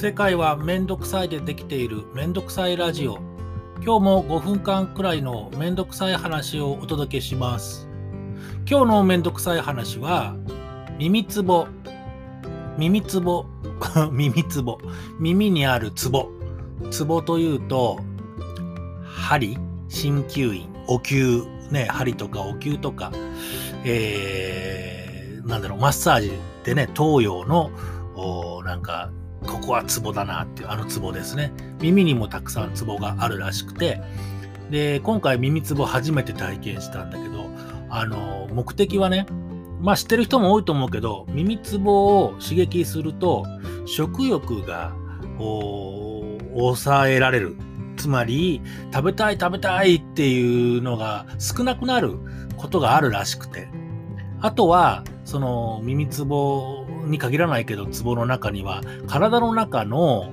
世界はめんどくさいでできているめんどくさいラジオ。今日も5分間くらいのめんどくさい話をお届けします。今日のめんどくさい話は耳つぼ。耳つぼ。耳つぼ。耳にあるつぼ。つぼというと針？鍼灸院。お灸。ね針とかお灸とか。えー、なんだろうマッサージでね東洋のなんかここはツボだなっていうあのツボですね。耳にもたくさんツボがあるらしくて。で今回耳つぼ初めて体験したんだけどあの目的はねまあ知ってる人も多いと思うけど耳つぼを刺激すると食欲が抑えられる。つまり食べたい食べたいっていうのが少なくなることがあるらしくて。あとはその耳つぼに限らないけどツボの中には体の中の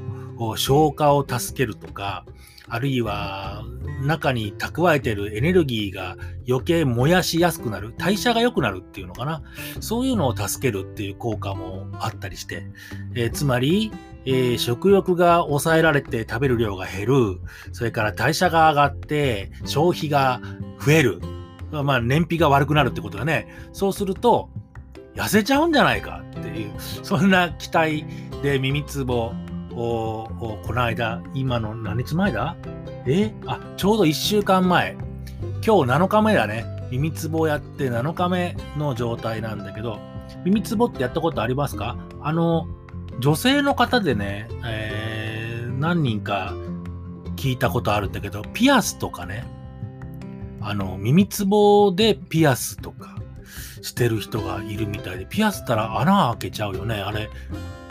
消化を助けるとかあるいは中に蓄えてるエネルギーが余計燃やしやすくなる代謝が良くなるっていうのかな。そういうのを助けるっていう効果もあったりして、えー、つまり、えー、食欲が抑えられて食べる量が減るそれから代謝が上がって消費が増えるまあ燃費が悪くなるってことだね。そうすると痩せちゃうんじゃないか。い。う、そんな期待で耳つぼを、この間、今の何日前だ？え？あ、ちょうど1週間前。今日7日目だね。耳つぼやって7日目の状態なんだけど、耳つぼってやったことありますか？あの、女性の方でね、えー、何人か聞いたことあるんだけど、ピアスとかね、あの、耳つぼでピアスとか、してる人がいるみたいで、ピアスったら穴開けちゃうよね。あれ、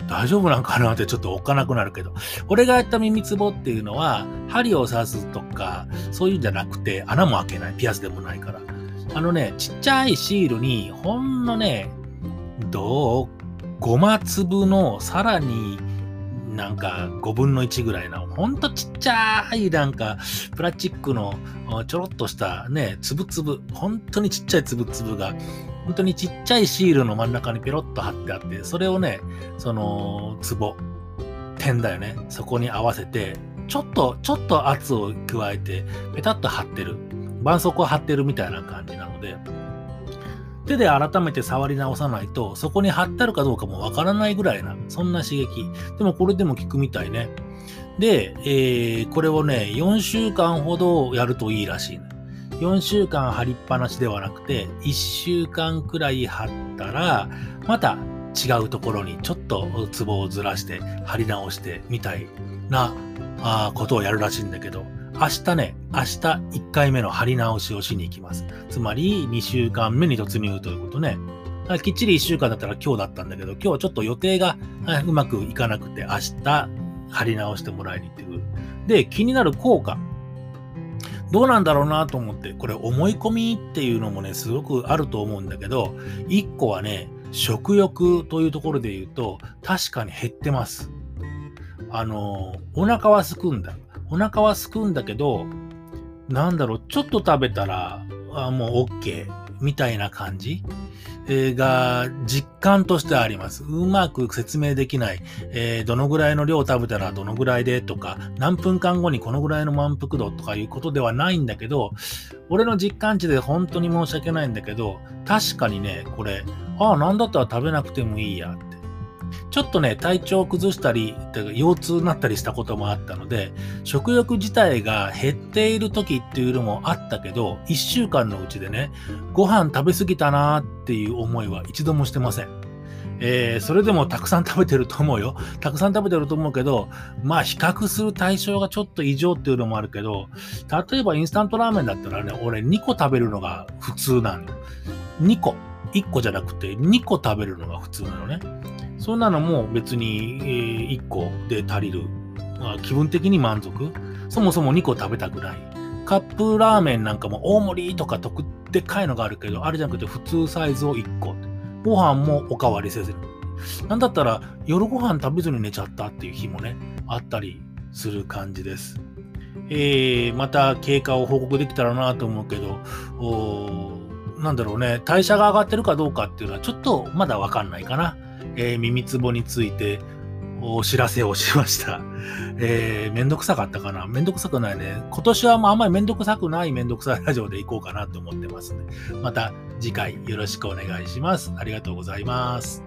大丈夫なんかなってちょっとおっかなくなるけど。俺がやった耳つぼっていうのは、針を刺すとか、そういうんじゃなくて、穴も開けない。ピアスでもないから。あのね、ちっちゃいシールに、ほんのね、どうごま粒のさらになんか5分の1ぐらいの、ほんとちっちゃいなんかプラスチックのちょろっとしたね、つぶつぶ、本当にちっちゃいつぶつぶが本当にちっちゃいシールの真ん中にペロッと貼ってあって、それをね、その、壺、点だよね。そこに合わせて、ちょっと、ちょっと圧を加えて、ペタッと貼ってる。絆創膏貼ってるみたいな感じなので、手で改めて触り直さないと、そこに貼ってあるかどうかもわからないぐらいな、そんな刺激。でもこれでも効くみたいね。で、えー、これをね、4週間ほどやるといいらしい、ね。4週間貼りっぱなしではなくて、1週間くらい貼ったら、また違うところにちょっとツボをずらして貼り直してみたいなあことをやるらしいんだけど、明日ね、明日1回目の貼り直しをしに行きます。つまり2週間目に突入ということね。きっちり1週間だったら今日だったんだけど、今日はちょっと予定がうまくいかなくて、明日貼り直してもらいに行ってくる。で、気になる効果。どうなんだろうなと思って、これ思い込みっていうのもね、すごくあると思うんだけど、1個はね、食欲というところで言うと、確かに減ってます。あの、お腹はすくんだ。お腹はすくんだけど、なんだろう、ちょっと食べたら、あもう OK みたいな感じ？が実感としてあります。うまく説明できない。えー、どのぐらいの量を食べたらどのぐらいでとか、何分間後にこのぐらいの満腹度とかいうことではないんだけど、俺の実感値で本当に申し訳ないんだけど、確かにね、これ、ああ、なんだったら食べなくてもいいやって。ちょっとね、体調を崩したり、腰痛になったりしたこともあったので、食欲自体が減っている時っていうのもあったけど、1週間のうちでね、ご飯食べ過ぎたなっていう思いは一度もしてません。えー、それでもたくさん食べてると思うよ。たくさん食べてると思うけど、まあ比較する対象がちょっと異常っていうのもあるけど、例えばインスタントラーメンだったらね、俺2個食べるのが普通なのよ。2個。1個じゃなくて2個食べるのが普通なのね。そんなのも別に、え、1個で足りる。気分的に満足。そもそも2個食べたくない。カップラーメンなんかも大盛りとか特でかいのがあるけど、あれじゃなくて普通サイズを1個。ご飯もおかわりせずに。なんだったら夜ご飯食べずに寝ちゃったっていう日もね、あったりする感じです。えー、また経過を報告できたらなと思うけど、なんだろうね、代謝が上がってるかどうかっていうのはちょっとまだわかんないかな。えー、耳つぼについてお知らせをしました。えー、めんどくさかったかなめんどくさくないね。今年はもうあんまりめんどくさくないめんどくさいラジオでいこうかなと思ってますんね。また次回よろしくお願いします。ありがとうございます。